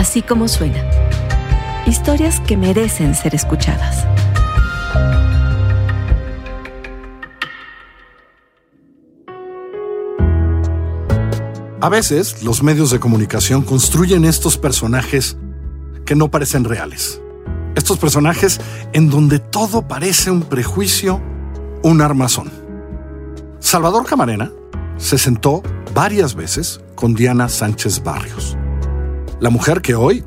Así como suena. Historias que merecen ser escuchadas. A veces los medios de comunicación construyen estos personajes que no parecen reales. Estos personajes en donde todo parece un prejuicio, un armazón. Salvador Camarena se sentó varias veces con Diana Sánchez Barrios, la mujer que hoy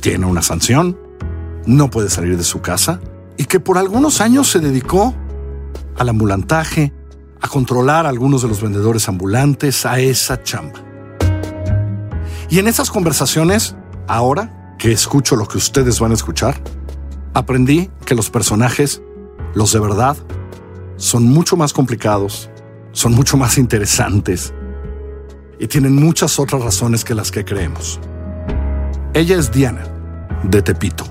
tiene una sanción, no puede salir de su casa y que por algunos años se dedicó al ambulantaje, a controlar a algunos de los vendedores ambulantes, a esa chamba. Y en esas conversaciones, ahora que escucho lo que ustedes van a escuchar, aprendí que los personajes, los de verdad, son mucho más complicados, son mucho más interesantes y tienen muchas otras razones que las que creemos. Ella es Diana, de Tepito,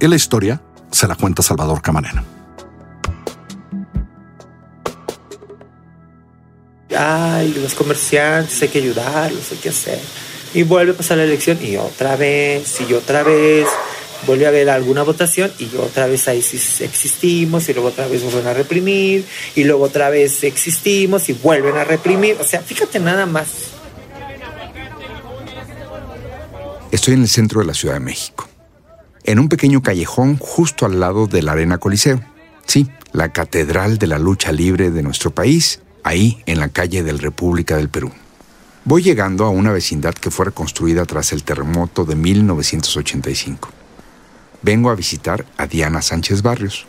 y la historia se la cuenta Salvador Camarena. Ay, los comerciantes, hay que ayudarlos, hay que hacer y vuelve a pasar la elección y otra vez, y otra vez, vuelve a haber alguna votación y otra vez ahí existimos y luego otra vez vuelven a reprimir y luego otra vez existimos y vuelven a reprimir. O sea, fíjate nada más. Estoy en el centro de la Ciudad de México, en un pequeño callejón justo al lado de la Arena Coliseo. Sí, la catedral de la lucha libre de nuestro país, ahí en la calle del República del Perú. Voy llegando a una vecindad que fue reconstruida tras el terremoto de 1985. Vengo a visitar a Diana Sánchez Barrios,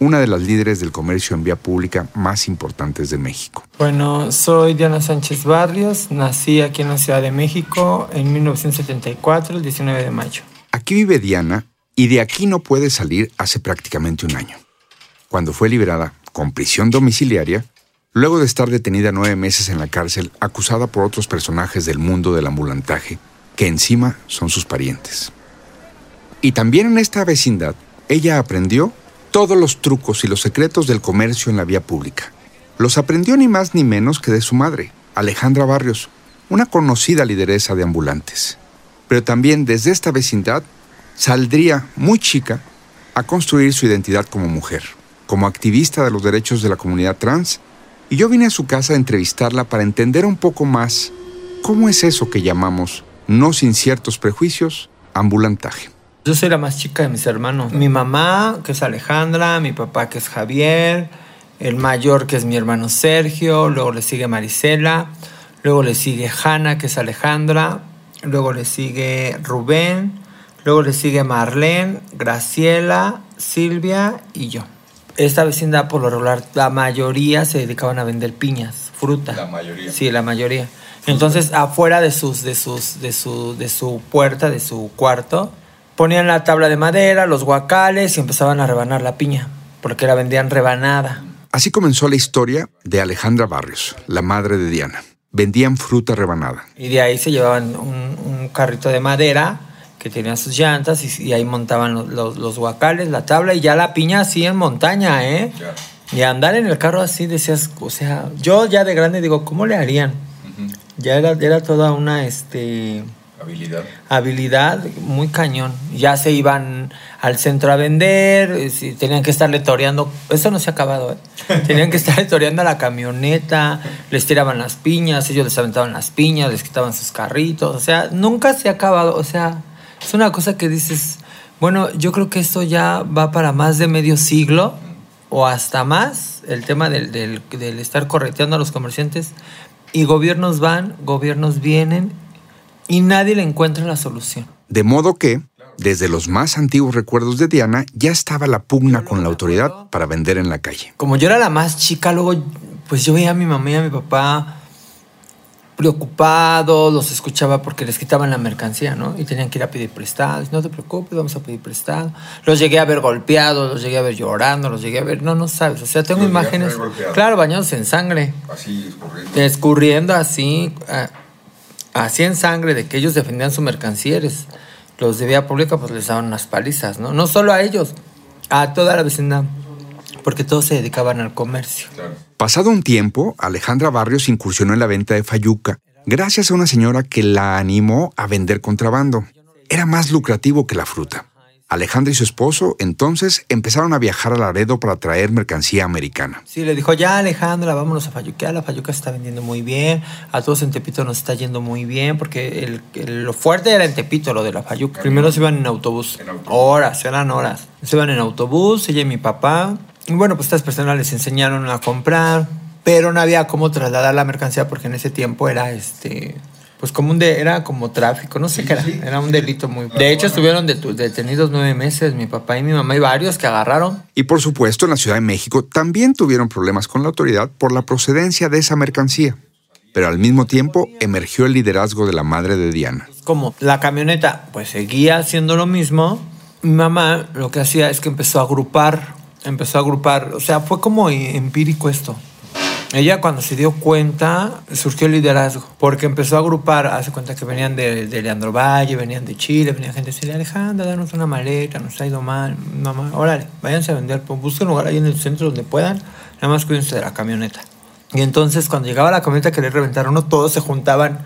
una de las líderes del comercio en vía pública más importantes de México. Bueno, soy Diana Sánchez Barrios, nací aquí en la Ciudad de México en 1974, el 19 de mayo. Aquí vive Diana y de aquí no puede salir hace prácticamente un año. Cuando fue liberada con prisión domiciliaria, luego de estar detenida nueve meses en la cárcel acusada por otros personajes del mundo del ambulantaje, que encima son sus parientes. Y también en esta vecindad, ella aprendió todos los trucos y los secretos del comercio en la vía pública. Los aprendió ni más ni menos que de su madre, Alejandra Barrios, una conocida lideresa de ambulantes. Pero también desde esta vecindad saldría muy chica a construir su identidad como mujer, como activista de los derechos de la comunidad trans y yo vine a su casa a entrevistarla para entender un poco más cómo es eso que llamamos, no sin ciertos prejuicios, ambulantaje. Yo soy la más chica de mis hermanos. Mi mamá, que es Alejandra, mi papá, que es Javier, el mayor, que es mi hermano Sergio, luego le sigue Marisela, luego le sigue Hanna, que es Alejandra, luego le sigue Rubén, luego le sigue Marlene, Graciela, Silvia y yo esta vecindad por lo regular, la mayoría se dedicaban a vender piñas, fruta. La mayoría. Sí, la mayoría. Entonces, afuera de sus, de sus, de su, de su puerta, de su cuarto, ponían la tabla de madera, los guacales y empezaban a rebanar la piña, porque la vendían rebanada. Así comenzó la historia de Alejandra Barrios, la madre de Diana. Vendían fruta rebanada. Y de ahí se llevaban un, un carrito de madera que tenía sus llantas y, ahí montaban los, los, guacales, la tabla y ya la piña así en montaña, ¿eh? Y andar en el carro así decías, o sea, yo ya de grande digo, ¿cómo le harían? Ya era, era toda una, este... Habilidad. Habilidad muy cañón. Ya se iban al centro a vender, eh, tenían que estarle toreando. Eso no se ha acabado, ¿eh? Tenían que estarle toreando a la camioneta, les tiraban las piñas, ellos les aventaban las piñas, les quitaban sus carritos. O sea, nunca se ha acabado. O sea, es una cosa que dices, bueno, yo creo que esto ya va para más de medio siglo o hasta más, el tema del, del, estar correteando a los comerciantes. Y gobiernos van, gobiernos vienen y nadie le encuentra la solución. De modo que, desde los más antiguos recuerdos de Diana, ya estaba la pugna con la autoridad para vender en la calle. Como yo era la más chica, luego, pues yo veía a mi mamá y a mi papá preocupados, los escuchaba porque les quitaban la mercancía, ¿no? Y tenían que ir a pedir prestado. No te preocupes, vamos a pedir prestado. Los llegué a ver golpeados, los llegué a ver llorando, los llegué a ver, no, no sabes. O sea, tengo imágenes, claro, bañados en sangre. Así, escurriendo. Escurriendo así, así en sangre, de que ellos defendían su mercancía. Los de vía pública, pues les daban unas palizas, ¿no? No solo a ellos, a toda la vecindad porque todos se dedicaban al comercio. Pasado un tiempo, Alejandra Barrios incursionó en la venta de fayuca gracias a una señora que la animó a vender contrabando. era más lucrativo que la fruta. Alejandra y su esposo entonces empezaron a viajar a Laredo para traer mercancía americana. Sí, le dijo, ya Alejandra, vámonos a Fayuquea, la Fayuca se está vendiendo muy bien, a todos en Tepito nos está yendo muy bien, porque el, el- lo fuerte era en Tepito, lo de la Fayuca. Primero se iban en autobús, horas, eran horas. Se iban en autobús, ella y mi papá. Y bueno, pues estas personas les enseñaron a comprar, pero no había cómo trasladar la mercancía porque en ese tiempo era este... Pues como un de, era como tráfico, no sé qué era, era un delito muy... De hecho estuvieron detu- detenidos nueve meses, mi papá y mi mamá y varios que agarraron Y por supuesto, en la Ciudad de México también tuvieron problemas con la autoridad por la procedencia de esa mercancía. Pero al mismo tiempo emergió el liderazgo de la madre de Diana. como la camioneta pues seguía haciendo lo mismo, mi mamá lo que hacía es que empezó a agrupar, empezó a agrupar, o sea, fue como empírico esto. Ella cuando se dio cuenta surgió el liderazgo, porque empezó a agrupar, hace cuenta que venían de, de Leandro Valle, venían de Chile, venía gente así de Alejandra, danos una maleta, nos ha ido mal, mamá, órale, váyanse a vender, pues busquen un lugar ahí en el centro donde puedan, nada más cuídense de la camioneta. Y entonces cuando llegaba la camioneta que le reventaron, uno, todos se juntaban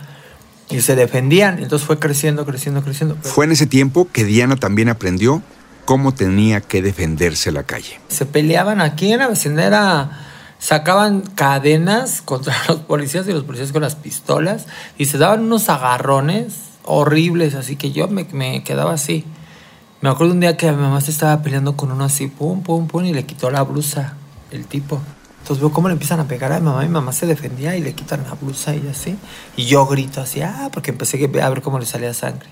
y se defendían. Entonces fue creciendo, creciendo, creciendo. Fue en ese tiempo que Diana también aprendió cómo tenía que defenderse la calle. Se peleaban aquí en la vecindad, era- sacaban cadenas contra los policías y los policías con las pistolas y se daban unos agarrones horribles, así que yo me, me quedaba así. Me acuerdo un día que mi mamá se estaba peleando con uno así, pum, pum, pum, y le quitó la blusa, el tipo. Entonces veo cómo le empiezan a pegar a mi mamá, mi mamá se defendía y le quitan la blusa y así. Y yo grito así, ah, porque empecé a ver cómo le salía sangre.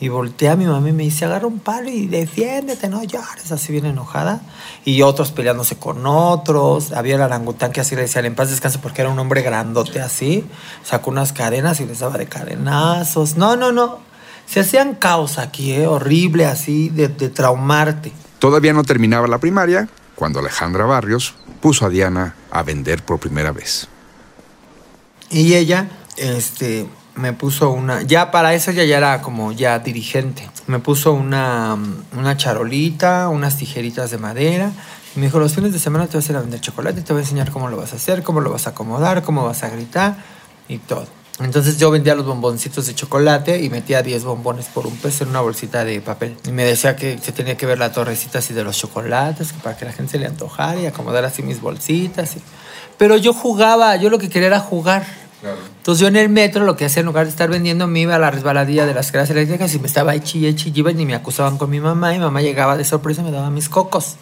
Y volteé a mi mamá y me dice, agarra un palo y defiéndete, no llores, así bien enojada. Y otros peleándose con otros. Había el orangután que así le decían, en paz descanse, porque era un hombre grandote así. Sacó unas cadenas y les daba de cadenazos. No, no, no. Se hacían caos aquí, ¿eh? horrible, así, de, de traumarte. Todavía no terminaba la primaria cuando Alejandra Barrios puso a Diana a vender por primera vez. Y ella, este, me puso una, ya para eso ella ya era como ya dirigente. Me puso una, una charolita, unas tijeritas de madera. Y me dijo, los fines de semana te vas a ir a vender chocolate, te voy a enseñar cómo lo vas a hacer, cómo lo vas a acomodar, cómo vas a gritar y todo. Entonces yo vendía los bomboncitos de chocolate y metía 10 bombones por un peso en una bolsita de papel. Y me decía que se tenía que ver la torrecita así de los chocolates, para que la gente se le antojara y acomodar así mis bolsitas. y- Pero yo jugaba, yo lo que quería era jugar. Entonces yo en el metro lo que hacía en lugar de estar vendiendo me iba a la resbaladilla de las escaleras eléctricas y me estaba ahí chille, chille, iban y me acusaban con mi mamá y mi mamá llegaba de sorpresa y me daba mis cocos.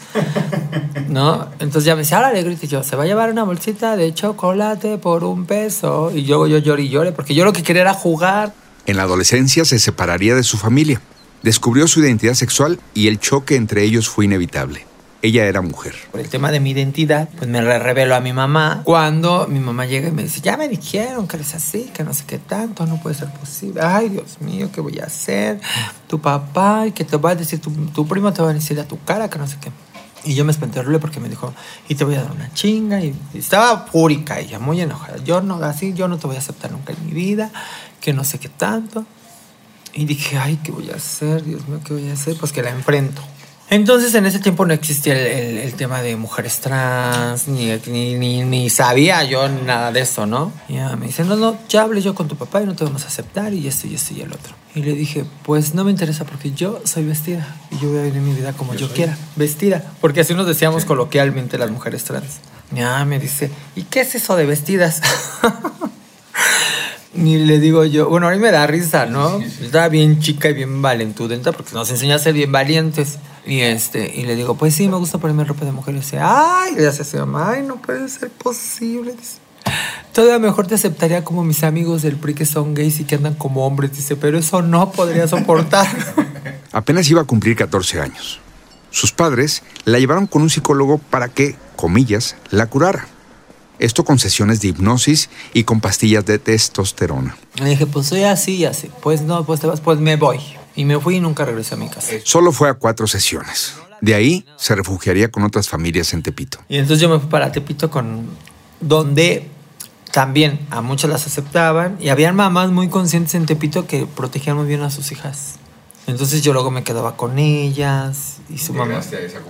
¿No? Entonces ya me decía, ahora le grito y yo, se va a llevar una bolsita de chocolate por un peso. Y yo, yo lloré y lloré porque yo lo que quería era jugar. En la adolescencia se separaría de su familia. Descubrió su identidad sexual y el choque entre ellos fue inevitable. Ella era mujer. Por el tema de mi identidad, pues me re- revelo a mi mamá. Cuando mi mamá llega y me dice, ya me dijeron que eres así, que no sé qué tanto, no puede ser posible. Ay, Dios mío, ¿qué voy a hacer? Tu papá, que te va a decir, tu, tu primo te va a decir a tu cara, que no sé qué. Y yo me espanté horrible porque me dijo, y te voy a dar una chinga. Y, y estaba fúrica ella, muy enojada. Yo no, así, yo no te voy a aceptar nunca en mi vida, que no sé qué tanto. Y dije, ay, ¿qué voy a hacer? Dios mío, ¿qué voy a hacer? Pues que la enfrento. Entonces en ese tiempo no existía el, el- el tema de mujeres trans, ni, ni, ni, ni sabía yo nada de eso, ¿no? Y ella me dice, no, no, ya hablé yo con tu papá y no te vamos a aceptar y esto y esto y el otro. Y le dije, pues no me interesa porque yo soy vestida y yo voy a vivir mi vida como yo, quiera, vestida. Porque así nos decíamos coloquialmente las mujeres trans. Ya me dice, ¿y qué es eso de vestidas? Ni le digo yo, bueno, a mí me da risa, ¿no? Estaba bien chica y bien valentudenta porque nos enseña a ser bien valientes. Y este, y le digo, pues sí, me gusta ponerme ropa de mujer. Y dice, ay, le hace así, mamá, ay, no puede ser posible. Dice, Todavía mejor te aceptaría como mis amigos del PRI que son gays y que andan como hombres. Dice, pero eso no podría soportar. Apenas iba a cumplir 14 años. Sus padres la llevaron con un psicólogo para que, comillas, la curara. Esto con sesiones de hipnosis y con pastillas de testosterona. Le dije, pues soy así y así. Pues no, pues te vas, pues me voy. Y me fui y nunca regresé a mi casa. Solo fue a cuatro sesiones. De ahí se refugiaría con otras familias en Tepito. Y entonces yo me fui para Tepito con donde también a muchas las aceptaban y habían mamás muy conscientes en Tepito que protegían muy bien a sus hijas. Entonces yo luego me quedaba con ellas y su mamá.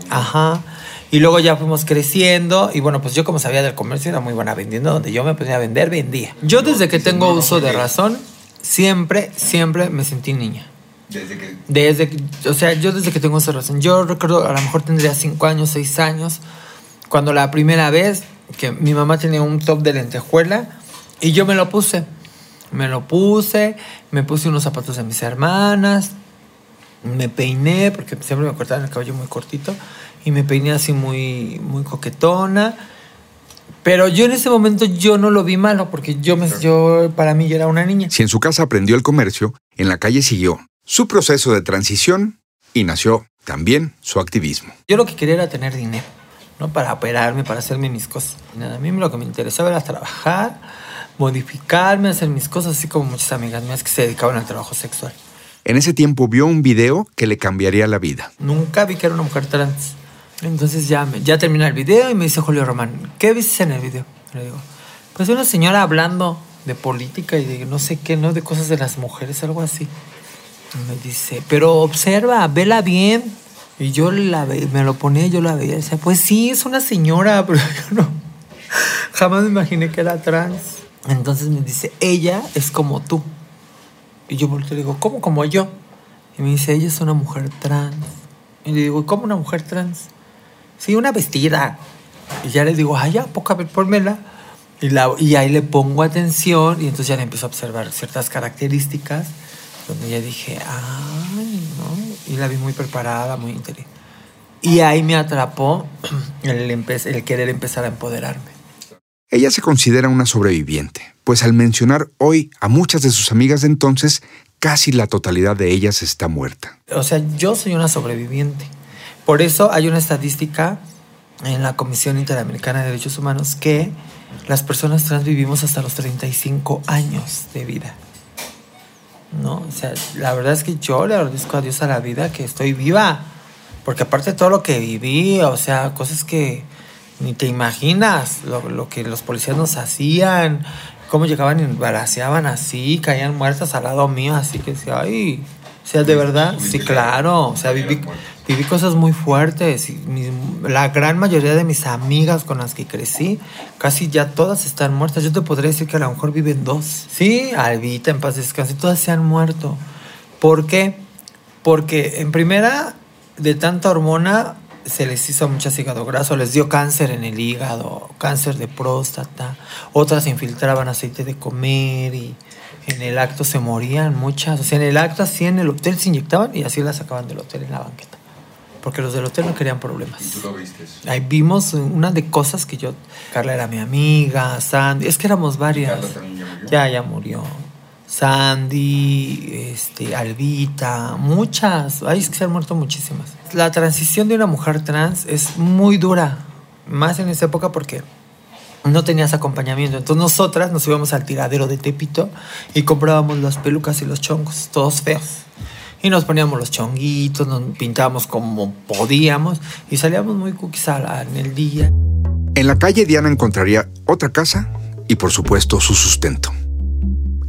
Ajá. Y luego ya fuimos creciendo y bueno, pues yo como sabía del comercio era muy buena vendiendo, donde yo me ponía a vender, vendía. Yo desde que tengo uso de razón, siempre, siempre me sentí niña. Desde que... Desde o sea, yo desde que tengo esa relación. Yo recuerdo, a lo mejor tendría cinco años, seis años, cuando la primera vez que mi mamá tenía un top de lentejuela y yo me lo puse. Me lo puse, me puse unos zapatos de mis hermanas, me peiné, porque siempre me cortaban el cabello muy cortito, y me peiné así muy, muy coquetona. Pero yo en ese momento yo no lo vi malo, porque yo, me, yo para mí yo era una niña. Si en su casa aprendió el comercio, en la calle siguió su proceso de transición y nació también su activismo. Yo lo que quería era tener dinero, ¿no? Para operarme, para hacerme mis cosas. Nada, a mí lo que me interesaba era trabajar, modificarme, hacer mis cosas, así como muchas amigas mías que se dedicaban al trabajo sexual. En ese tiempo vio un video que le cambiaría la vida. Nunca vi que era una mujer trans. Entonces ya, me- ya termina el video y me dice Julio Román, ¿qué viste en el video? Le digo, pues una señora hablando de política y de no sé qué, ¿no? De cosas de las mujeres, algo así. Y me dice, pero observa, vela bien. Y yo la ve- me lo ponía, yo la veía. Y pues sí, es una señora, pero yo no. Jamás me imaginé que era trans. Entonces me dice, ella es como tú. Y yo volteo y digo, ¿cómo como yo? Y me dice, ella es una mujer trans. Y le digo, ¿cómo una mujer trans? Sí, una vestida. Y ya le digo, ay, ya, poca vez, pónmela. Y, la, y ahí le pongo atención y entonces ya le empiezo a observar ciertas características donde ya dije, ay, ¿no? Y la vi muy preparada, muy inteligente. Y ahí me atrapó el, el querer empezar a empoderarme. Ella se considera una sobreviviente, pues al mencionar hoy a muchas de sus amigas de entonces, casi la totalidad de ellas está muerta. O sea, yo soy una sobreviviente. Por eso hay una estadística en la Comisión Interamericana de Derechos Humanos que las personas trans vivimos hasta los 35 años de vida. ¿No? O sea, la verdad es que yo le agradezco a Dios a la vida que estoy viva. Porque aparte de todo lo que viví, o sea, cosas que ni te imaginas, lo, lo que los policías nos hacían, cómo llegaban y balaceaban así, caían muertas al lado mío, así que decía, ay, o sea, de verdad, sí, claro, o sea, viví, viví cosas muy fuertes. La gran mayoría de mis amigas con las que crecí, casi ya todas están muertas. Yo te podría decir que a lo mejor viven dos. Sí, Albita, en paz descanse, todas se han muerto. ¿Por qué? Porque en primera, de tanta hormona, se les hizo muchas hígado graso, les dio cáncer en el hígado, cáncer de próstata, otras infiltraban aceite de comer y en el acto se morían muchas, o sea, en el acto así en el hotel se inyectaban y así las sacaban del hotel en la banqueta, porque los del hotel no querían problemas. viste? Ahí vimos una de cosas que yo, Carla era mi amiga, Sandy, es que éramos varias. Ya, ya murió. Sandy, este, Albita, muchas. Ay, es que se han muerto muchísimas. La transición de una mujer trans es muy dura, más en esa época porque no tenías acompañamiento. Entonces nosotras nos íbamos al tiradero de Tepito y comprábamos las pelucas y los chongos, todos feos. Y nos poníamos los chonguitos, nos pintábamos como podíamos y salíamos muy cookies en el día. En la calle Diana encontraría otra casa y por supuesto su sustento.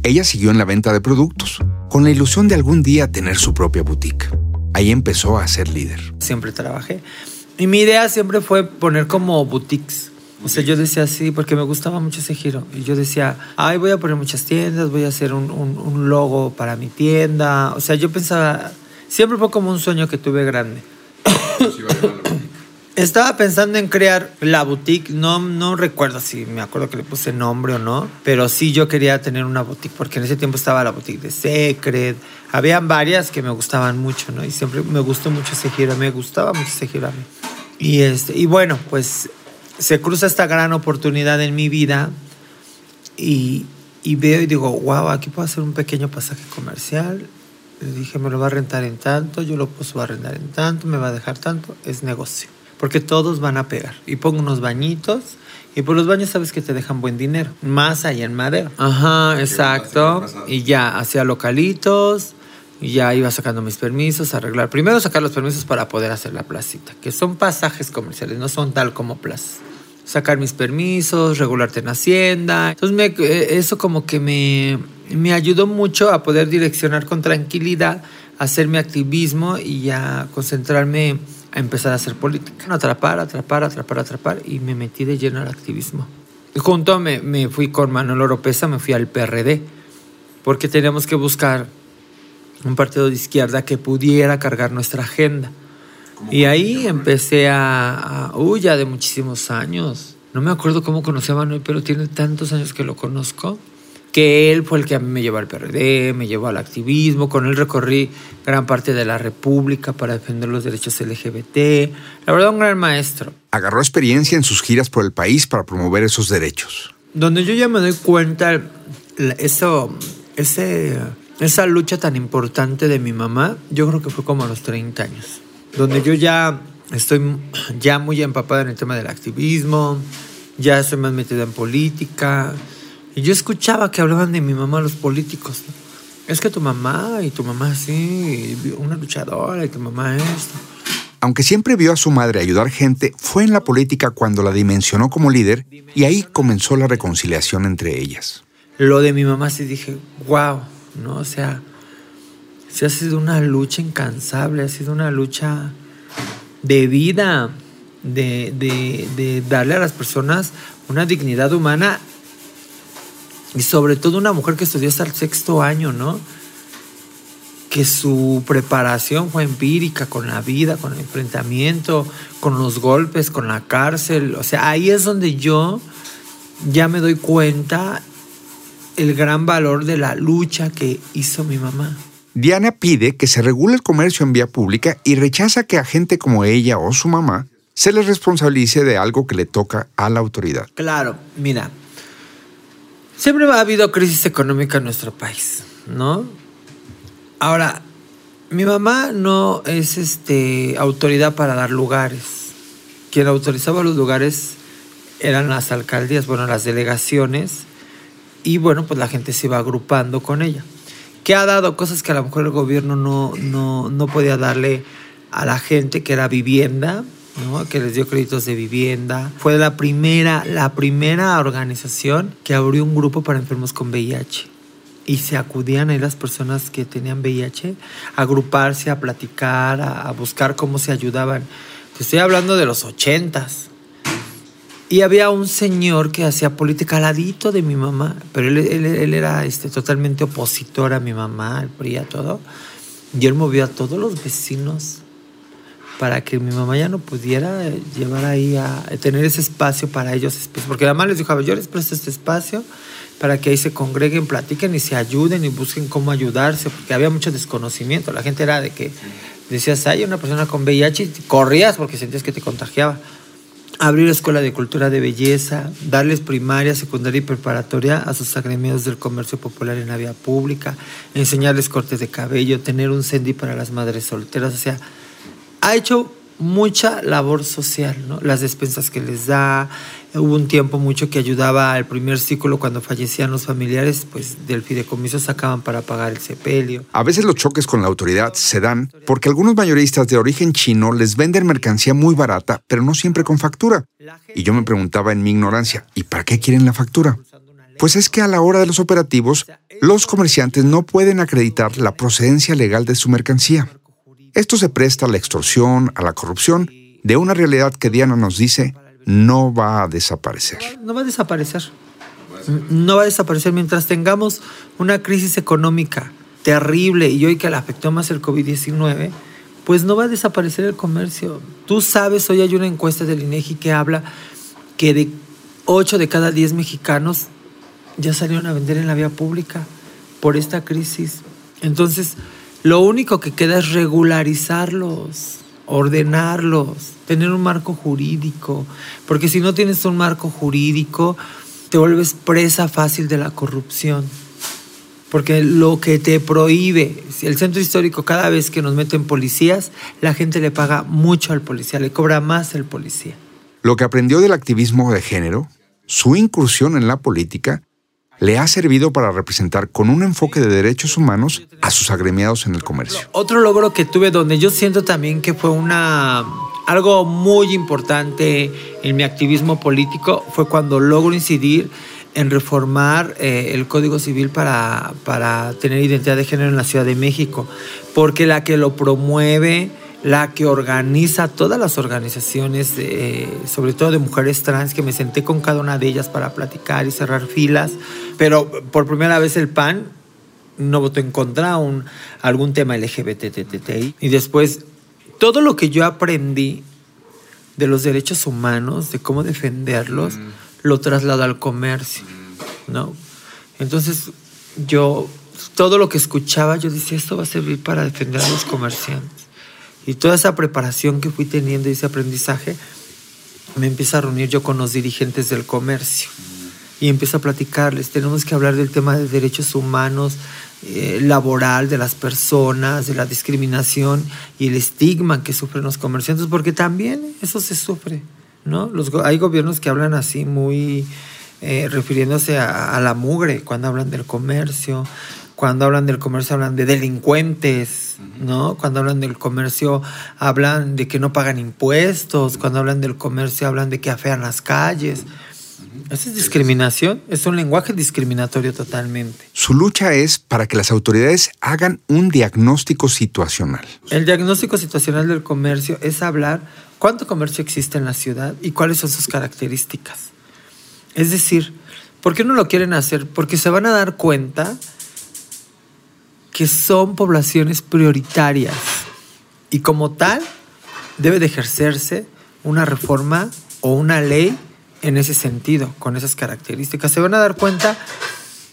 Ella siguió en la venta de productos, con la ilusión de algún día tener su propia boutique. Ahí empezó a ser líder. siempre trabajé. Y mi idea siempre fue poner como boutiques. O sea, yo decía así, porque me gustaba mucho ese giro. Y yo decía, ay, voy a poner muchas tiendas, voy a hacer un, un- logo para mi tienda. O sea, yo pensaba, siempre fue como un sueño que tuve grande. Estaba pensando en crear la boutique, no, no recuerdo si me acuerdo que le puse nombre o no, pero sí yo quería tener una boutique, porque en ese tiempo estaba la boutique de Secret, habían varias que me gustaban mucho, ¿no? Y siempre me gustó mucho ese giro, me gustaba mucho ese giro a mí. Y, este, y bueno, pues se cruza esta gran oportunidad en mi vida y, y veo y digo, wow, aquí puedo hacer un pequeño pasaje comercial. Le dije, me lo va a rentar en tanto, yo lo puedo arrendar en tanto, me va a dejar tanto, es negocio. Porque todos van a pegar. Y pongo unos bañitos y por los baños sabes que te dejan buen dinero. Más allá en madera. Ajá, exacto. Y ya, hacía localitos. Y ya iba sacando mis permisos, arreglar. Primero sacar los permisos para poder hacer la placita, que son pasajes comerciales, no son tal como plazas. Sacar mis permisos, regularte en Hacienda. Entonces, me- eh, eso como que me, me ayudó mucho a poder direccionar con tranquilidad, hacer mi activismo y a concentrarme a empezar a hacer política. Atrapar, atrapar, atrapar, atrapar. Y me metí de lleno al activismo. Junto me, me fui con Manuel Oropesa, me fui al PRD, porque teníamos que buscar un partido de izquierda que pudiera cargar nuestra agenda. Y ahí empecé a, a uy, ya de muchísimos años. No me acuerdo cómo conocí a Manuel, pero tiene tantos años que lo conozco que él fue el que a mí me llevó al PRD, me llevó al activismo, con él recorrí gran parte de la República para defender los derechos LGBT. La verdad, un gran maestro. Agarró experiencia en sus giras por el país para promover esos derechos. Donde yo ya me doy cuenta, eso, ese, esa lucha tan importante de mi mamá, yo creo que fue como a los 30 años. Donde yo ya estoy ya muy empapada en el tema del activismo, ya estoy más metida en política y yo escuchaba que hablaban de mi mamá los políticos. Es que tu mamá y tu mamá sí, una luchadora y tu mamá esto. Aunque siempre vio a su madre ayudar gente, fue en la política cuando la dimensionó como líder y ahí comenzó la reconciliación entre ellas. Lo de mi mamá sí dije, wow, ¿no? O sea, sí ha sido una lucha incansable, ha sido una lucha de vida, de, de, de darle a las personas una dignidad humana y sobre todo una mujer que estudió hasta el sexto año, ¿no? Que su preparación fue empírica con la vida, con el enfrentamiento, con los golpes, con la cárcel. O sea, ahí es donde yo ya me doy cuenta el gran valor de la lucha que hizo mi mamá. Diana pide que se regule el comercio en vía pública y rechaza que a gente como ella o su mamá se les responsabilice de algo que le toca a la autoridad. Claro, mira, Siempre ha habido crisis económica en nuestro país, ¿no? Ahora, mi mamá no es este, autoridad para dar lugares. Quien autorizaba los lugares eran las alcaldías, bueno, las delegaciones, y bueno, pues la gente se iba agrupando con ella. Que ha dado cosas que a lo mejor el gobierno no, no, no podía darle a la gente, que era vivienda, que les dio créditos de vivienda. Fue la primera, la primera organización que abrió un grupo para enfermos con VIH. Y se acudían ahí las personas que tenían VIH a agruparse, a platicar, a, buscar cómo se ayudaban. estoy hablando de los ochentas. Y había un señor que hacía política al ladito de mi mamá, pero él, él, era este, totalmente opositor a mi mamá, al PRI, a todo. Y él movió a todos los vecinos para que mi mamá ya no pudiera llevar ahí a, tener ese espacio para ellos, porque la mamá les dijo, yo les presto este espacio para que ahí se congreguen, platiquen y se ayuden y busquen cómo ayudarse, porque había mucho desconocimiento, la gente era de que decías, hay una persona con VIH y corrías porque sentías que te contagiaba. Abrir la escuela de cultura de belleza, darles primaria, secundaria y preparatoria a sus agremiados del comercio popular en la vía pública, enseñarles cortes de cabello, tener un CENDI para las madres solteras, o sea, ha hecho mucha labor social, ¿no? Las despensas que les da, hubo un tiempo mucho que ayudaba al primer ciclo cuando fallecían los familiares, pues del fideicomiso sacaban para pagar el sepelio. A veces los choques con la autoridad se dan porque algunos mayoristas de origen chino les venden mercancía muy barata, pero no siempre con factura. Y yo me preguntaba en mi ignorancia, ¿y para qué quieren la factura? Pues es que a la hora de los operativos, los comerciantes no pueden acreditar la procedencia legal de su mercancía. Esto se presta a la extorsión, a la corrupción, de una realidad que Diana nos dice no va a desaparecer. No va a desaparecer. No va a desaparecer mientras tengamos una crisis económica terrible y hoy que le afectó más el COVID-19, pues no va a desaparecer el comercio. Tú sabes, hoy hay una encuesta del INEGI que habla que de 8 de cada 10 mexicanos ya salieron a vender en la vía pública por esta crisis. Entonces, lo único que queda es regularizarlos, ordenarlos, tener un marco jurídico, porque si no tienes un marco jurídico, te vuelves presa fácil de la corrupción. Porque lo que te prohíbe, el centro histórico cada vez que nos meten policías, la gente le paga mucho al policía, le cobra más el policía. Lo que aprendió del activismo de género, su incursión en la política, le ha servido para representar con un enfoque de derechos humanos a sus agremiados en el comercio. Otro logro que tuve donde yo siento también que fue una algo muy importante en mi activismo político fue cuando logro incidir en reformar eh, el Código Civil para, para tener identidad de género en la Ciudad de México, porque la que lo promueve la que organiza todas las organizaciones, sobre todo de mujeres trans, que me senté con cada una de ellas para platicar y cerrar filas. Pero por primera vez el PAN no votó en contra un, algún tema LGBTTI. Y después, todo lo que yo aprendí de los derechos humanos, de cómo defenderlos, lo traslado al comercio, ¿no? Entonces, yo, todo lo que escuchaba, yo decía, esto va a servir para defender a los comerciantes. Y toda esa preparación que fui teniendo y ese aprendizaje, me empieza a reunir yo con los dirigentes del comercio y empiezo a platicarles, tenemos que hablar del tema de derechos humanos, eh, laboral de las personas, de la discriminación y el estigma que sufren los comerciantes, porque también eso se sufre, ¿no? Los, hay gobiernos que hablan así muy eh, refiriéndose a, a, la mugre cuando hablan del comercio, cuando hablan del comercio hablan de delincuentes, ¿no? Cuando hablan del comercio hablan de que no pagan impuestos, cuando hablan del comercio hablan de que afean las calles. Esa es discriminación, es un lenguaje discriminatorio totalmente. Su lucha es para que las autoridades hagan un diagnóstico situacional. El diagnóstico situacional del comercio es hablar cuánto comercio existe en la ciudad y cuáles son sus características. Es decir, ¿por qué no lo quieren hacer? Porque se van a dar cuenta que son poblaciones prioritarias y como tal debe de ejercerse una reforma o una ley en ese sentido, con esas características. Se van a dar cuenta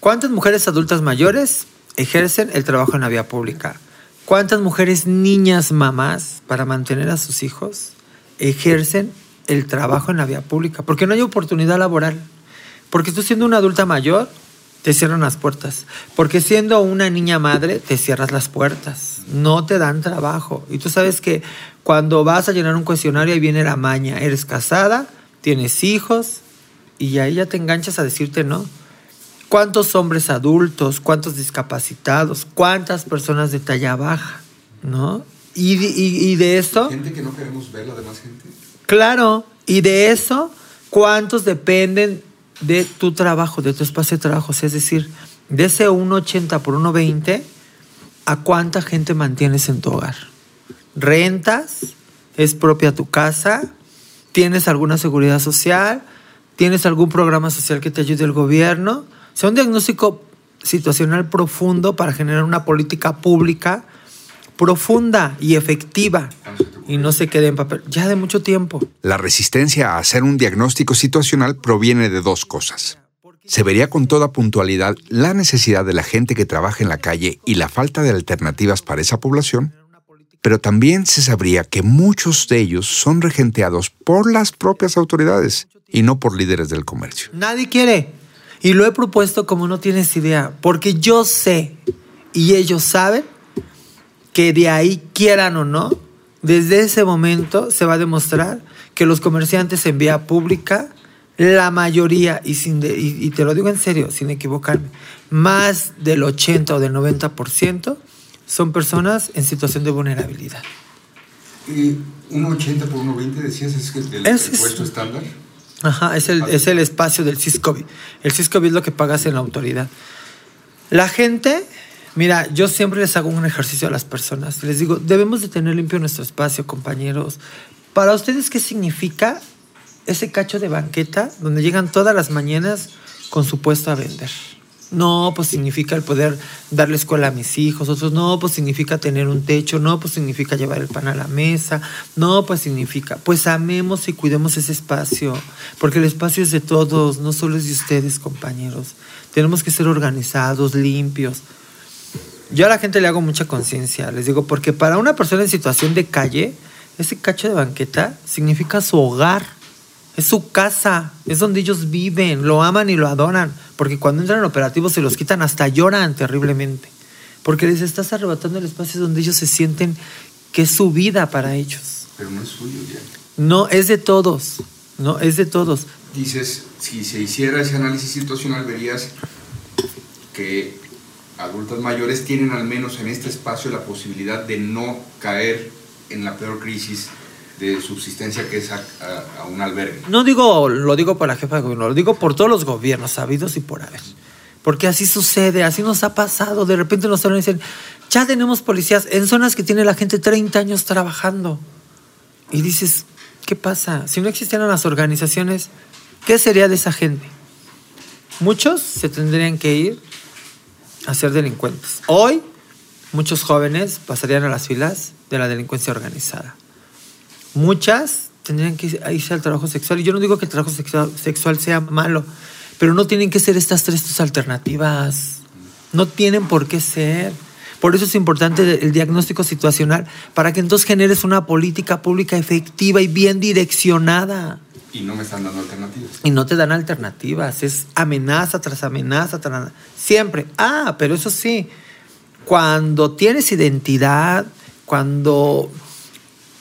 cuántas mujeres adultas mayores ejercen el trabajo en la vía pública, cuántas mujeres niñas mamás para mantener a sus hijos ejercen el trabajo en la vía pública, porque no hay oportunidad laboral, porque tú siendo una adulta mayor te cierran las puertas. Porque siendo una niña madre, te cierras las puertas. No te dan trabajo. Y tú sabes que cuando vas a llenar un cuestionario y viene la maña, eres casada, tienes hijos, y ahí ya te enganchas a decirte no. ¿Cuántos hombres adultos, cuántos discapacitados, cuántas personas de talla baja, ¿no? Y, y, y de eso... Gente que no queremos ver, la demás gente. Claro, y de eso, ¿cuántos dependen de tu trabajo, de tu espacio de trabajo. Es decir, de ese 1,80 por 1,20, ¿a cuánta gente mantienes en tu hogar? ¿Rentas? ¿Es propia tu casa? ¿Tienes alguna seguridad social? ¿Tienes algún programa social que te ayude el gobierno? O sea, un diagnóstico situacional profundo para generar una política pública profunda y efectiva y no se quede en papel, ya de mucho tiempo. La resistencia a hacer un diagnóstico situacional proviene de dos cosas. Se vería con toda puntualidad la necesidad de la gente que trabaja en la calle y la falta de alternativas para esa población, pero también se sabría que muchos de ellos son regenteados por las propias autoridades y no por líderes del comercio. Nadie quiere. Y lo he propuesto como no tienes idea, porque yo sé y ellos saben que de ahí quieran o no, desde ese momento se va a demostrar que los comerciantes en vía pública, la mayoría, y, sin y, te lo digo en serio, sin equivocarme, más del 80 o del 90% son personas en situación de vulnerabilidad. ¿Y un 80 por 1,20 decías es que el, es, el puesto estándar? Ajá, es el, es el espacio del CISCOBI. El CISCOBI es lo que pagas en la autoridad. La gente Mira, yo siempre les hago un ejercicio a las personas. Les digo, debemos de tener limpio nuestro espacio, compañeros. Para ustedes, ¿qué significa ese cacho de banqueta donde llegan todas las mañanas con su puesto a vender? No, pues significa el poder darle escuela a mis hijos. Otros, no, pues significa tener un techo. No, pues significa llevar el pan a la mesa. No, pues significa, pues amemos y cuidemos ese espacio. Porque el espacio es de todos, no solo es de ustedes, compañeros. Tenemos que ser organizados, limpios. Yo a la gente le hago mucha conciencia, les digo, porque para una persona en situación de calle, ese cacho de banqueta significa su hogar, es su casa, es donde ellos viven, lo aman y lo adoran, porque cuando entran en operativos se los quitan, hasta lloran terriblemente, porque les estás arrebatando el espacio donde ellos se sienten que es su vida para ellos. Pero no es suyo ya. No, es de todos, no, es de todos. Dices, si se hiciera ese análisis situacional, verías que adultas mayores tienen al menos en este espacio la posibilidad de no caer en la peor crisis de subsistencia que es a, un albergue. No digo, lo digo por la jefa de gobierno, lo digo por todos los gobiernos sabidos y por haber. Porque así sucede, así nos ha pasado. De repente nos hablan y dicen, ya tenemos policías en zonas que tiene la gente 30 años trabajando. Y dices, ¿qué pasa? Si no existieran las organizaciones, ¿qué sería de esa gente? Muchos se tendrían que ir a delincuentes. Hoy, muchos jóvenes pasarían a las filas de la delincuencia organizada. Muchas tendrían que irse al trabajo sexual. Y yo no digo que el trabajo sexual, sea malo, pero no tienen que ser estas tres alternativas. No tienen por qué ser. Por eso es importante el diagnóstico situacional, para que entonces generes una política pública efectiva y bien direccionada. Y no me están dando alternativas. Y no te dan alternativas, es amenaza tras amenaza, tras siempre. Ah, pero eso sí, cuando tienes identidad, cuando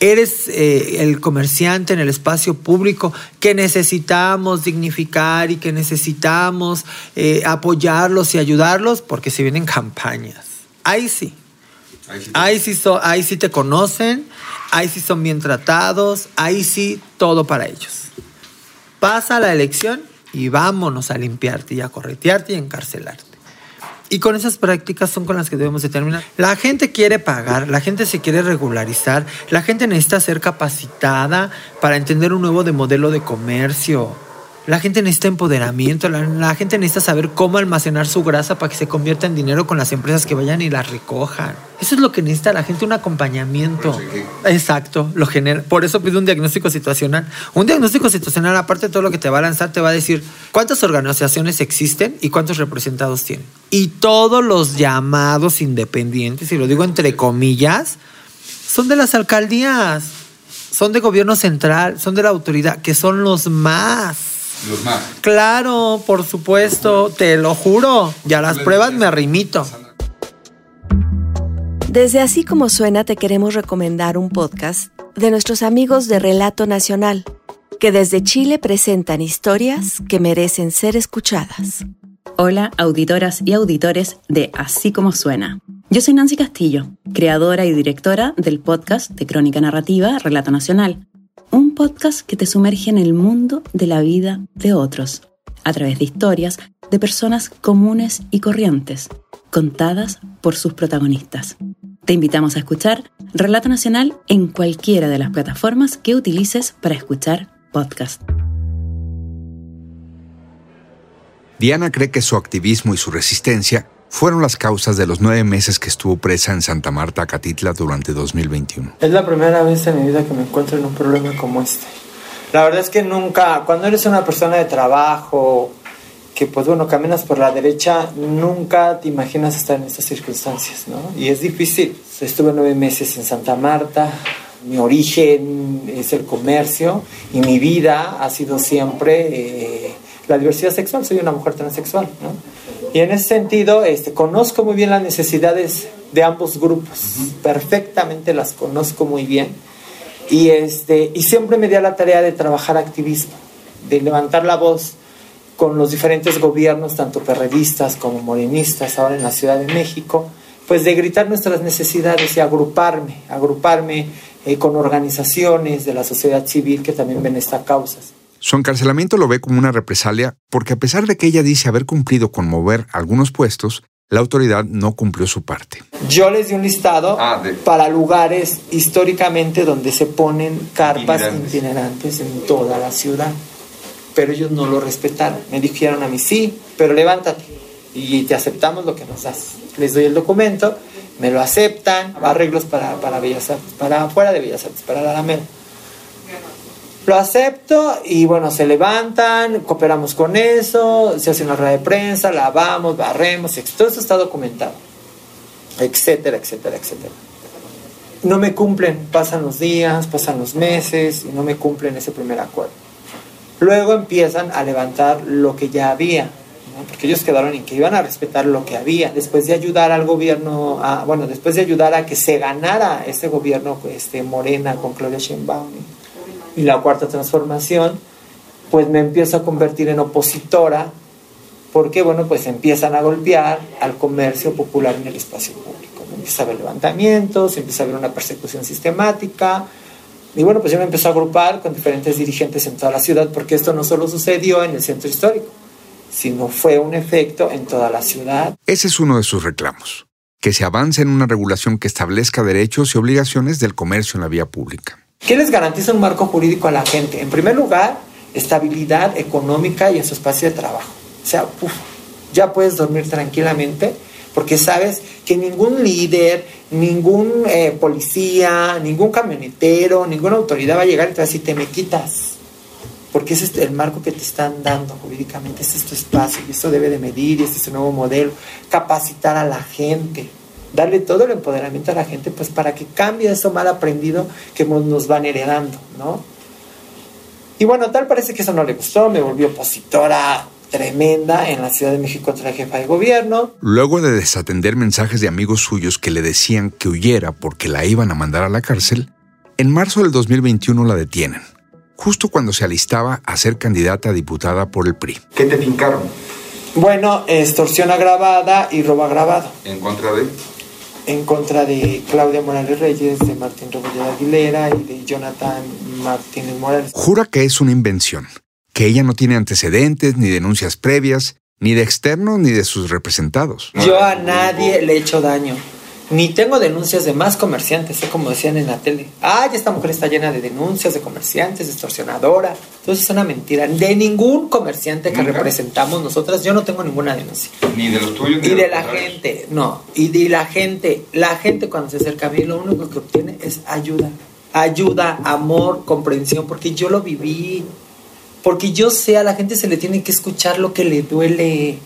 eres eh, el comerciante en el espacio público que necesitamos dignificar y que necesitamos eh, apoyarlos y ayudarlos porque se vienen campañas. Ahí sí. Ahí sí, ahí sí te conocen, ahí sí son bien tratados, ahí sí todo para ellos. Pasa la elección y vámonos a limpiarte y a corretearte y a encarcelarte. Y con esas prácticas son con las que debemos determinar. La gente quiere pagar, la gente se quiere regularizar, la gente necesita ser capacitada para entender un nuevo de modelo de comercio. La gente necesita empoderamiento, la, gente necesita saber cómo almacenar su grasa para que se convierta en dinero con las empresas que vayan y la recojan. Eso es lo que necesita la gente, un acompañamiento. Exacto, lo genera. Por eso pide un diagnóstico situacional. Un diagnóstico situacional, aparte de todo lo que te va a lanzar, te va a decir cuántas organizaciones existen y cuántos representados tienen. Y todos los llamados independientes, y lo digo entre comillas, son de las alcaldías, son de gobierno central, son de la autoridad, que son los más los más. Claro, por supuesto, te lo juro. Ya las pruebas me arrimito. Desde así como suena te queremos recomendar un podcast de nuestros amigos de Relato Nacional, que desde Chile presentan historias que merecen ser escuchadas. Hola, auditoras y auditores de Así como suena. Yo soy Nancy Castillo, creadora y directora del podcast de Crónica Narrativa Relato Nacional un podcast que te sumerge en el mundo de la vida de otros, a través de historias de personas comunes y corrientes, contadas por sus protagonistas. Te invitamos a escuchar Relato Nacional en cualquiera de las plataformas que utilices para escuchar podcast. Diana cree que su activismo y su resistencia fueron las causas de los nueve meses que estuvo presa en Santa Marta, Catitla, durante 2021. Es la primera vez en mi vida que me encuentro en un problema como este. La verdad es que nunca, cuando eres una persona de trabajo, que pues bueno, caminas por la derecha, nunca te imaginas estar en estas circunstancias, ¿no? Y es difícil. Estuve nueve meses en Santa Marta, mi origen es el comercio y mi vida ha sido siempre eh, la diversidad sexual. Soy una mujer transexual, ¿no? Y en ese sentido, este, conozco muy bien las necesidades de ambos grupos, perfectamente las conozco muy bien. Y, este, y siempre me di a la tarea de trabajar activismo, de levantar la voz con los diferentes gobiernos, tanto perredistas como morenistas, ahora en la Ciudad de México, pues de gritar nuestras necesidades y agruparme, agruparme eh, con organizaciones de la sociedad civil que también ven estas causas. Su encarcelamiento lo ve como una represalia porque a pesar de que ella dice haber cumplido con mover algunos puestos, la autoridad no cumplió su parte. Yo les di un listado ah, para lugares históricamente donde se ponen carpas itinerantes. en toda la ciudad, pero ellos no lo respetaron. Me dijeron a mí, sí, pero levántate y te aceptamos lo que nos das. Les doy el documento, me lo aceptan, arreglos para, para Bellas Artes, para fuera de Bellas Artes, para la Alameda. Lo acepto y bueno, se levantan, cooperamos con eso, se hace una rueda de prensa, lavamos, barremos, todo eso está documentado, etcétera, etcétera, etcétera. No me cumplen, pasan los días, pasan los meses y no me cumplen ese primer acuerdo. Luego empiezan a levantar lo que ya había, porque ellos quedaron en que iban a respetar lo que había, después de ayudar al gobierno, a, bueno, después de ayudar a que se ganara ese gobierno este, Morena con Claudia Sheinbaum y la cuarta transformación, pues me empiezo a convertir en opositora, porque bueno, pues empiezan a golpear al comercio popular en el espacio público. Empieza a haber levantamientos, empieza a haber una persecución sistemática, y bueno, pues yo me empecé a agrupar con diferentes dirigentes en toda la ciudad, porque esto no solo sucedió en el centro histórico, sino fue un efecto en toda la ciudad. Ese es uno de sus reclamos, que se avance en una regulación que establezca derechos y obligaciones del comercio en la vía pública. ¿Qué les garantiza un marco jurídico a la gente? En primer lugar, estabilidad económica y en su espacio de trabajo. O sea, ya puedes dormir tranquilamente Porque sabes que ningún líder, ningún eh, policía, ningún camionetero, ninguna autoridad va a llegar y te va a decir, te me quitas. Porque ese es el marco que te están dando jurídicamente, ese es tu espacio y eso debe de medir y este es un nuevo modelo. Capacitar a la gente, darle todo el empoderamiento a la gente, pues para que cambie eso mal aprendido que nos van heredando, ¿no? Y bueno, tal parece que eso no le gustó, me volvió opositora tremenda en la Ciudad de México contra la jefa de gobierno. Luego de desatender mensajes de amigos suyos que le decían que huyera porque la iban a mandar a la cárcel, en marzo del 2021 la detienen, justo cuando se alistaba a ser candidata a diputada por el PRI. ¿Qué te fincaron? Bueno, extorsión agravada y robo agravado. ¿En contra de? En contra de Claudia Morales Reyes, de Martín Rebolledo Aguilera y de Jonathan Martínez Morales. Jura que es una invención, que ella no tiene antecedentes ni denuncias previas, ni de externos ni de sus representados. Yo a nadie le he hecho daño. Ni tengo denuncias de más comerciantes, ¿eh? como decían en la tele. Ay, esta mujer está llena de denuncias de comerciantes, extorsionadora. Entonces es una mentira. De ningún comerciante que representamos nosotras, yo no tengo ninguna denuncia. Ni de los tuyos, ni de, la gente, no. Y de la gente, la gente cuando se acerca a mí, lo único que obtiene es ayuda. Ayuda, amor, comprensión, porque yo lo viví. Porque yo sé, a la gente se le tiene que escuchar lo que le duele.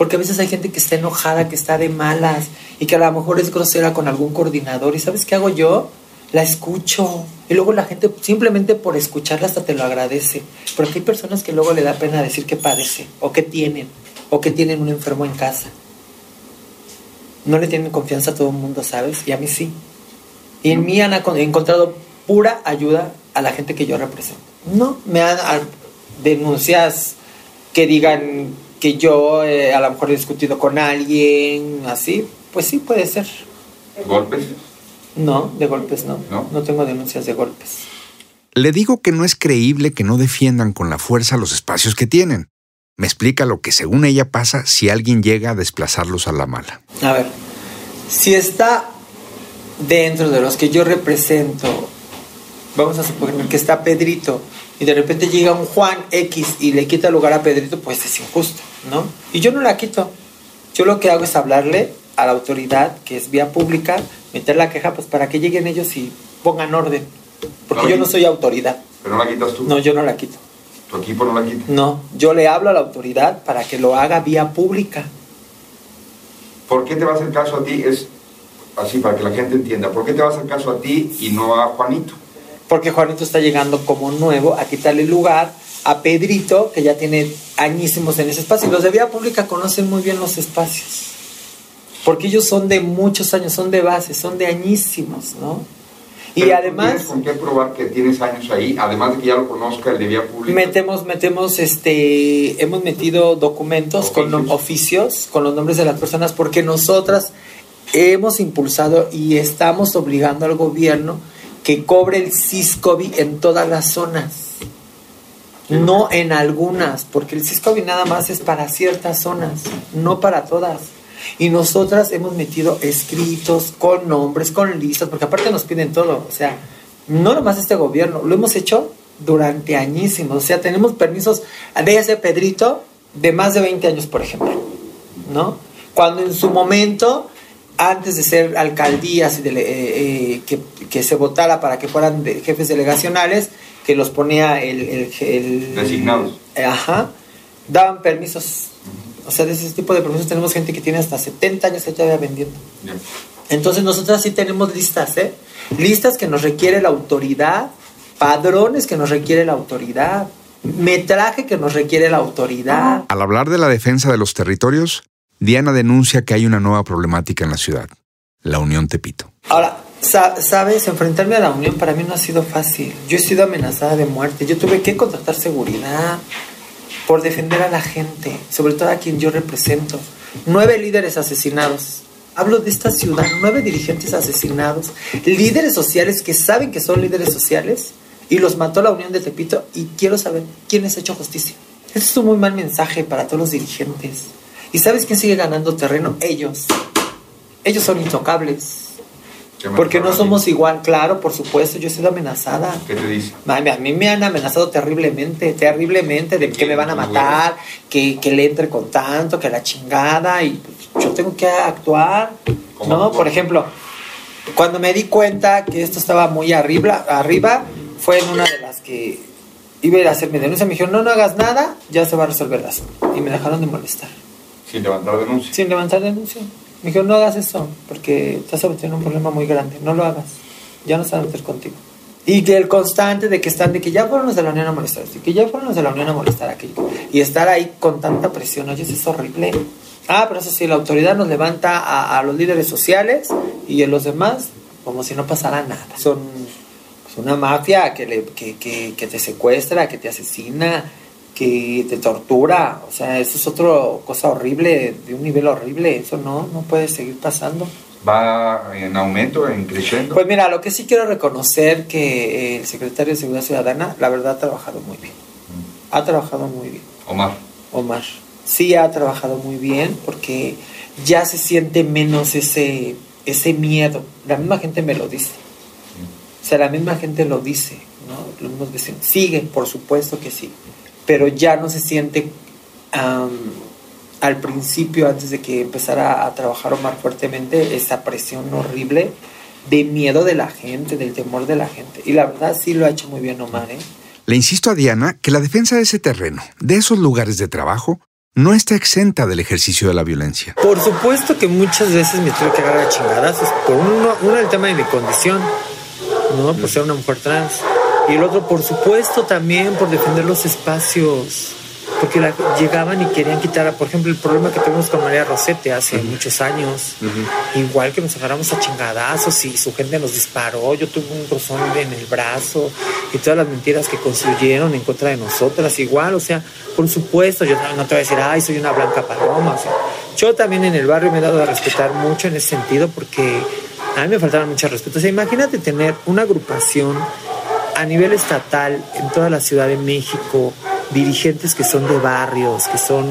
Porque a veces hay gente que está enojada, que está de malas y que a lo mejor es grosera con algún coordinador. ¿Y sabes qué hago yo? La escucho. Y luego la gente simplemente por escucharla hasta te lo agradece. Porque hay personas que luego le da pena decir que padece o que tienen o que tienen un enfermo en casa. No le tienen confianza a todo el mundo, ¿sabes? Y a mí sí. Y en mí han encontrado pura ayuda a la gente que yo represento. No, me han denuncias que digan que yo eh, a lo mejor he discutido con alguien, así, pues sí puede ser. ¿Golpes? No, de golpes no. no. No tengo denuncias de golpes. Le digo que no es creíble que no defiendan con la fuerza los espacios que tienen. Me explica lo que según ella pasa si alguien llega a desplazarlos a la mala. A ver, si está dentro de los que yo represento, vamos a suponer que está Pedrito y de repente llega un Juan X y le quita lugar a Pedrito, pues es injusto, ¿no? Y yo no la quito. Yo lo que hago es hablarle a la autoridad, que es vía pública, meter la queja, pues para que lleguen ellos y pongan orden. Porque yo no soy autoridad. ¿Pero no la quitas tú? No, yo no la quito. ¿Tu equipo no la quita? No, yo le hablo a la autoridad para que lo haga vía pública. ¿Por qué te va a hacer caso a ti? Es así, para que la gente entienda. ¿Por qué te va a hacer caso a ti y no a Juanito? Porque Juanito está llegando como nuevo a quitarle lugar a Pedrito, que ya tiene añísimos en ese espacio. Y los de vía pública conocen muy bien los espacios, porque ellos son de muchos años, son de base, son de añísimos, ¿no? y además... ¿Tienes con qué probar que tienes años ahí, además de que ya lo conozca el de vía pública? Metemos, metemos, este, hemos metido documentos con oficios, con los nombres de las personas, porque nosotras hemos impulsado y estamos obligando al gobierno que cobre el CISCOVI en todas las zonas, no en algunas, porque el CISCOVI nada más es para ciertas zonas, no para todas. Y nosotras hemos metido escritos con nombres, con listas, porque aparte nos piden todo, o sea, no nomás este gobierno, lo hemos hecho durante añísimos, o sea, tenemos permisos de ese Pedrito de más de 20 años, por ejemplo, ¿no? Cuando en su momento antes de ser alcaldías y de, eh, eh, que, se votara para que fueran jefes delegacionales, que los ponía el... el, Designados. Eh, ajá, daban permisos. O sea, de ese tipo de permisos tenemos gente que tiene hasta 70 años que todavía vendiendo. Entonces nosotros sí tenemos listas, ¿eh? Listas que nos requiere la autoridad, padrones que nos requiere la autoridad, metraje que nos requiere la autoridad. Al hablar de la defensa de los territorios, Diana denuncia que hay una nueva problemática en la ciudad, la Unión Tepito. Ahora, sabes, enfrentarme a la Unión para mí no ha sido fácil. Yo he sido amenazada de muerte. Yo tuve que contratar seguridad por defender a la gente, sobre todo a quien yo represento. Nueve líderes asesinados. Hablo de esta ciudad, nueve dirigentes asesinados, líderes sociales que saben que son líderes sociales y los mató la Unión de Tepito y quiero saber quién ha hecho justicia. Eso es un muy mal mensaje para todos los dirigentes. ¿Y sabes quién sigue ganando terreno? Ellos. Ellos son intocables. Porque no somos igual, claro, por supuesto, yo he sido amenazada. ¿Qué te dice? a mí me han amenazado terriblemente, terriblemente, de que me van a matar, que, que, le entre con tanto, que la chingada, y yo tengo que actuar, ¿Cómo ¿no? Por ejemplo, cuando me di cuenta que esto estaba muy arriba, arriba, fue en una de las que iba a ir a hacer mi denuncia. Me dijeron, no, no hagas nada, ya se va a resolver la asunto. Y me dejaron de molestar, Sin levantar denuncia. sin levantar denuncia. Me dijeron, no hagas eso, porque estás metiendo un problema muy grande, no lo hagas, ya no se van a meter contigo. Y que el constante de que están, de que ya fueron los de la Unión a molestar, y que ya fueron los de la Unión a molestar aquello. Y estar ahí con tanta presión, oye, eso es horrible. Ah, pero eso sí, la autoridad nos levanta a, a los líderes sociales y a los demás como si no pasara nada. Son pues, una mafia que, le, que, que, que te secuestra, que te asesina, que te tortura. O sea, eso es otra cosa horrible, de un nivel horrible. Eso no, no puede seguir pasando. Va en aumento, en creciendo. Pues mira, lo que sí quiero reconocer que el secretario de Seguridad Ciudadana, la verdad, ha trabajado muy bien. Ha trabajado muy bien. Omar. Omar. Sí ha trabajado muy bien porque ya se siente menos ese, ese miedo. La misma gente me lo dice. O sea, la misma gente lo dice, ¿no? Los mismos vecinos. Sigue, por supuesto que sí. Pero ya no se siente am, al principio, antes de que empezara a trabajar Omar fuertemente, esa presión horrible de miedo de la gente, del temor de la gente. Y la verdad sí lo ha hecho muy bien Omar, ¿eh? Le insisto a Diana que la defensa de ese terreno, de esos lugares de trabajo, no está exenta del ejercicio de la violencia. Por supuesto que muchas veces me tuve que agarrar a chingadazos. Por uno, uno el tema de mi condición, ¿no? Por ser una mujer trans. Y el otro, por supuesto, también por defender los espacios. Porque la- llegaban y querían quitar, por ejemplo, el problema que tuvimos con María Rosete hace muchos años. Igual que nos agarramos a chingadazos y su gente nos disparó. Yo tuve un rozón en el brazo y todas las mentiras que construyeron en contra de nosotras. Igual, o sea, por supuesto, yo no te voy a decir, ay, soy una blanca paloma. O sea, yo también en el barrio me he dado a respetar mucho en ese sentido porque a mí me faltaba mucho respeto. O sea, imagínate tener una agrupación a nivel estatal en toda la Ciudad de México, dirigentes que son de barrios, que son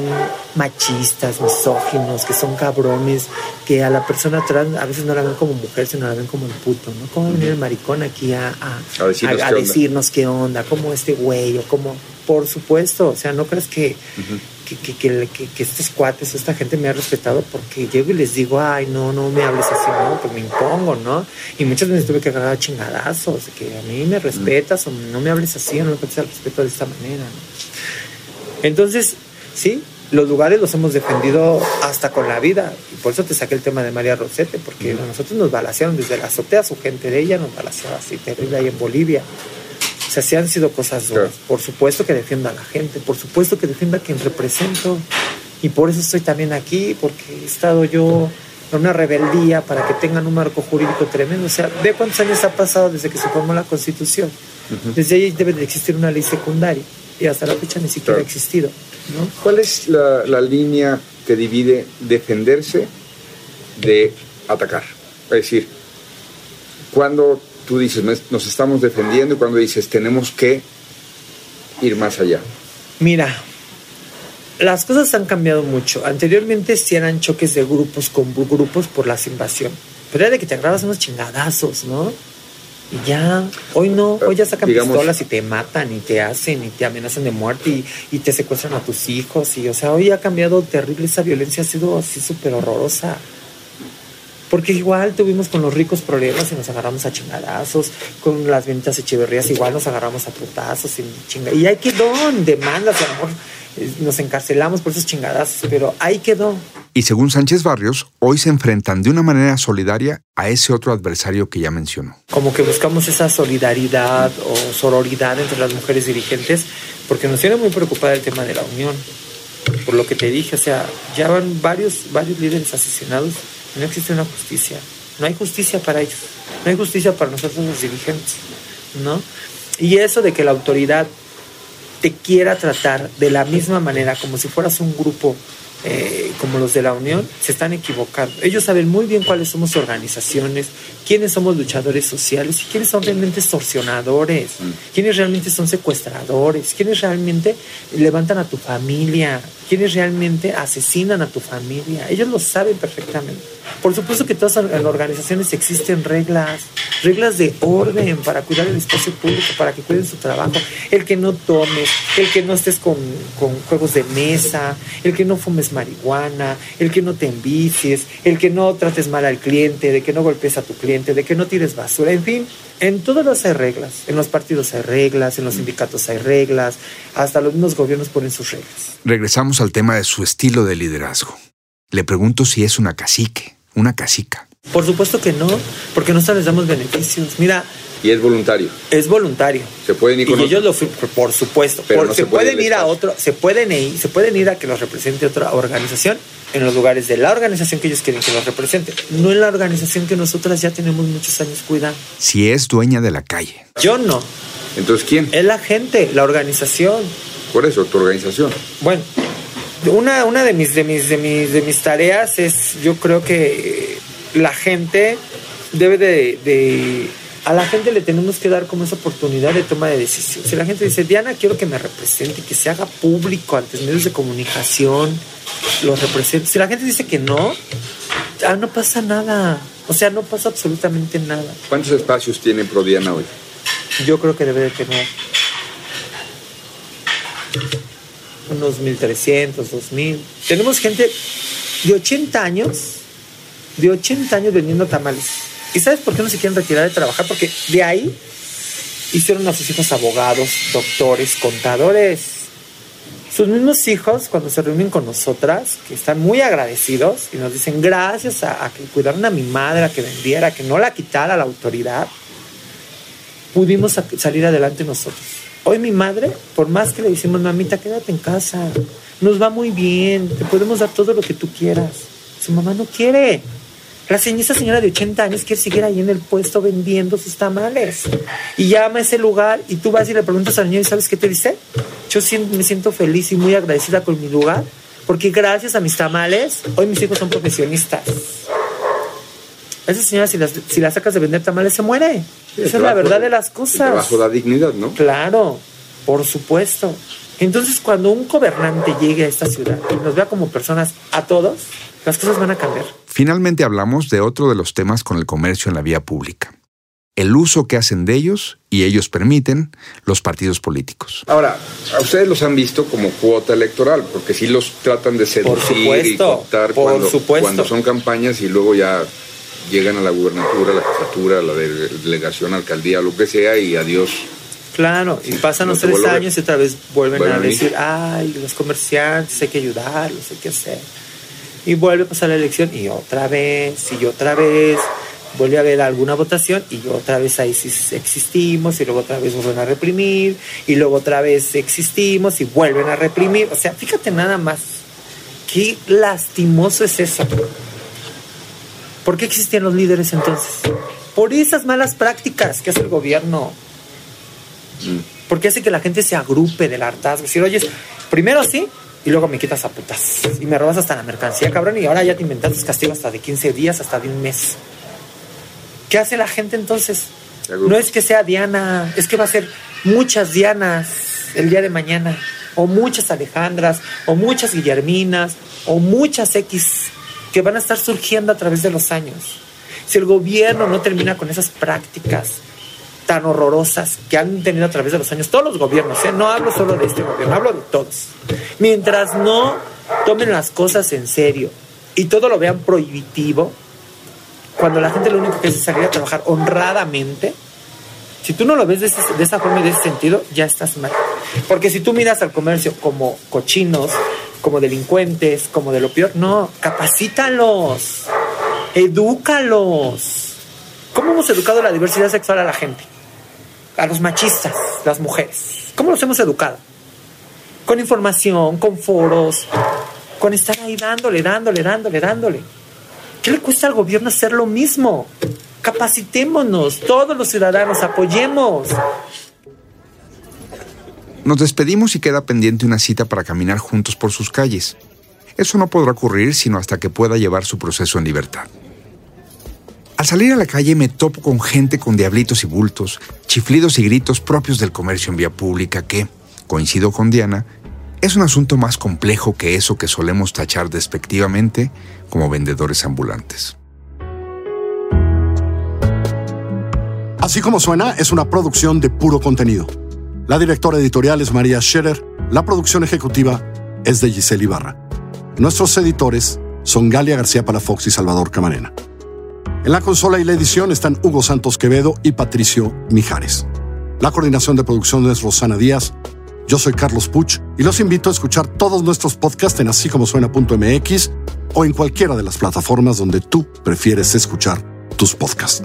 machistas, misóginos, que son cabrones, que a la persona trans a veces no la ven como mujer, sino la ven como el puto, ¿no? ¿Cómo va a venir el maricón aquí a, a- A decirnos a- qué onda? decirnos qué onda, como este güey, o como, por supuesto, o sea, no crees que, que, que, que- que- que estos cuates, esta gente me ha respetado porque llego y les digo, ay, no, no me hables así, no, pues me impongo, ¿no? Y muchas veces tuve que agarrar chingadazos, que a mí me respetas o no me hables así o no me faltes el respeto de esta manera, ¿no? Entonces, sí, los lugares los hemos defendido hasta con la vida. Y por eso te saqué el tema de María Rosete, porque a nosotros nos balacearon desde la azotea, su gente de ella nos balaceaba así terrible ahí en Bolivia. O sea, sí han sido cosas duras. Claro. Por supuesto que defienda a la gente, por supuesto que defienda a quien represento. Y por eso estoy también aquí, porque he estado yo en una rebeldía para que tengan un marco jurídico tremendo. O sea, ve cuántos años ha pasado desde que se formó la Constitución. Desde ahí debe de existir una ley secundaria. Y hasta la fecha ni siquiera Claro. ha existido. ¿no? ¿Cuál es la, la línea que divide defenderse de atacar? Es decir, cuando tú dices "Nos- estamos defendiendo y cuando dices tenemos que ir más allá. Mira, las cosas han cambiado mucho. Anteriormente sí eran choques de grupos con grupos por las invasión. Pero era de que te agarrabas unos chingadazos, ¿no? Y ya, hoy no, hoy ya sacan Digamos- pistolas y te matan y te hacen y te amenazan de muerte y, y te secuestran a tus hijos. Y, o sea, hoy ha cambiado terrible, esa violencia ha sido así súper horrorosa. Porque igual tuvimos con los ricos problemas y nos agarramos a chingadazos, con las ventas echeverrías igual nos agarramos a putazos y chinga. Y ahí quedó en demandas, a lo mejor eh, nos encarcelamos por esos chingadazos, pero ahí quedó. Y según Sánchez Barrios, hoy se enfrentan de una manera solidaria a ese otro adversario que ya mencionó. Como que buscamos esa solidaridad o sororidad entre las mujeres dirigentes, porque nos tiene muy preocupada el tema de la unión. Por lo que te dije, o sea, ya van varios, varios líderes asesinados no existe una justicia. No hay justicia para ellos. No hay justicia para nosotros los dirigentes, ¿no? Y eso de que la autoridad te quiera tratar de la misma manera, como si fueras un grupo eh, como los de la Unión, se están equivocando. Ellos saben muy bien cuáles somos organizaciones, quiénes somos luchadores sociales y quiénes son realmente extorsionadores, quiénes realmente son secuestradores, quiénes realmente levantan a tu familia. quienes realmente asesinan a tu familia. Ellos lo saben perfectamente. Por supuesto que todas las organizaciones existen reglas, reglas de orden para cuidar el espacio público, para que cuiden su trabajo. El que no tomes, el que no estés con, con juegos de mesa, el que no fumes marihuana, el que no te envicies, el que no trates mal al cliente, de que no golpes a tu cliente, de que no tires basura, en fin. En todos los hay reglas, en los partidos hay reglas, en los sindicatos hay reglas, hasta los mismos gobiernos ponen sus reglas. Regresamos al tema de su estilo de liderazgo. Le pregunto si es una cacique, una cacica. Por supuesto que no, porque nosotros les damos beneficios. Mira, Y es voluntario. es voluntario. Se pueden ir Y con ellos otro. lo, por supuesto, Pero Por- no se, se puede pueden ir ir a otro, se pueden ir, se pueden ir a que los represente otra organización en los lugares de la organización que ellos quieren que los represente, no en la organización que nosotras ya tenemos muchos años cuidando. Si es dueña de la calle. Yo no, Entonces, ¿quién? es la gente, la organización. Por eso, tu organización. Bueno, una, una de, mis, de, mis, de, mis, de mis tareas es, yo creo que eh, la gente debe de, de- A la gente le tenemos que dar como esa oportunidad de toma de decisión. Si la gente dice, Diana, quiero que me represente, que se haga público ante medios de comunicación, los represente. Si la gente dice que no, ah, no pasa nada. O sea, no pasa absolutamente nada. ¿Cuántos espacios tiene Prodiana hoy? Yo creo que debe de tener unos 1.300, 2.000. Tenemos gente de 80 años, de 80 años vendiendo tamales. ¿Y sabes por qué no se quieren retirar de trabajar? Porque de ahí hicieron a sus hijos abogados, doctores, contadores. Sus mismos hijos, cuando se reúnen con nosotras, que están muy agradecidos y nos dicen gracias a, a que cuidaron a mi madre, a que vendiera, a que no la quitara la autoridad, pudimos sa- salir adelante nosotros. Hoy mi madre, por más que le decimos, mamita, quédate en casa, nos va muy bien, te podemos dar todo lo que tú quieras. Su mamá no quiere. La señora, esa señora de 80 años quiere seguir ahí en el puesto vendiendo sus tamales. Y llama a ese lugar y tú vas y le preguntas al señor y ¿sabes qué te dice? Yo siento- me siento feliz y muy agradecida con mi lugar porque gracias a mis tamales, hoy mis hijos son profesionistas. Esa señora, si la, si la sacas de vender tamales, se muere. El Esa es la verdad de las cosas. trabajo da dignidad, ¿no? Claro, por supuesto. Entonces, cuando un gobernante llegue a esta ciudad y nos vea como personas a todos, las cosas van a cambiar. Finalmente hablamos de otro de los temas con el comercio en la vía pública. El uso que hacen de ellos y ellos permiten los partidos políticos. Ahora, a ustedes los han visto como cuota electoral, porque sí los tratan de seducir y supuesto, cooptar por cuando, cuando son campañas y luego ya llegan a la gubernatura, la jefatura, la de- delegación, alcaldía, lo que sea, y adiós. Claro, y pasan No los tres años y otra vez vuelven Vuelven a decir, ay, los comerciantes hay que ayudarlos, hay que hacer. Y vuelve a pasar la elección y otra vez, y otra vez, vuelve a haber alguna votación y otra vez ahí sí existimos y luego otra vez vuelven a reprimir y luego otra vez existimos y vuelven a reprimir. O sea, fíjate nada más, qué lastimoso es eso. ¿Por qué existían los líderes entonces? Por esas malas prácticas que hace el gobierno. Porque hace que la gente se agrupe del hartazgo. Decir, oye, primero sí, y luego me quitas a putas. Y me robas hasta la mercancía, cabrón, y ahora ya te inventaste castigo hasta de 15 días, hasta de un mes. ¿Qué hace la gente entonces? No es que sea Diana, es que va a ser muchas Dianas el día de mañana, o muchas Alejandras, o muchas Guillerminas, o muchas X que van a estar surgiendo a través de los años. Si el gobierno no termina con esas prácticas tan horrorosas que han tenido a través de los años, todos los gobiernos, ¿eh? no hablo solo de este gobierno, hablo de todos. Mientras no tomen las cosas en serio y todo lo vean prohibitivo, cuando la gente lo único que hace es salir a trabajar honradamente, si tú no lo ves de, ese- de esa forma y de ese sentido, ya estás mal. Porque si tú miras al comercio como cochinos, como delincuentes, como de lo peor, no, capacítalos, edúcalos. ¿Cómo hemos educado la diversidad sexual a la gente? A los machistas, las mujeres. ¿Cómo los hemos educado? Con información, con foros, con estar ahí dándole, dándole, dándole, dándole. ¿Qué le cuesta al gobierno hacer lo mismo? Capacitémonos, todos los ciudadanos, apoyemos. Nos despedimos y queda pendiente una cita para caminar juntos por sus calles. Eso no podrá ocurrir sino hasta que pueda llevar su proceso en libertad. Al salir a la calle me topo con gente con diablitos y bultos, chiflidos y gritos propios del comercio en vía pública que, coincido con Diana, es un asunto más complejo que eso que solemos tachar despectivamente como vendedores ambulantes. Así como suena, es una producción de puro contenido. La directora editorial es María Scherer, la producción ejecutiva es de Giselle Ibarra. Nuestros editores son Galia García Palafox y Salvador Camarena. En la consola y la edición están Hugo Santos Quevedo y Patricio Mijares. La coordinación de producción es Rosana Díaz. Yo soy Carlos Puch y los invito a escuchar todos nuestros podcasts en así como suena.mx o en cualquiera de las plataformas donde tú prefieres escuchar tus podcasts.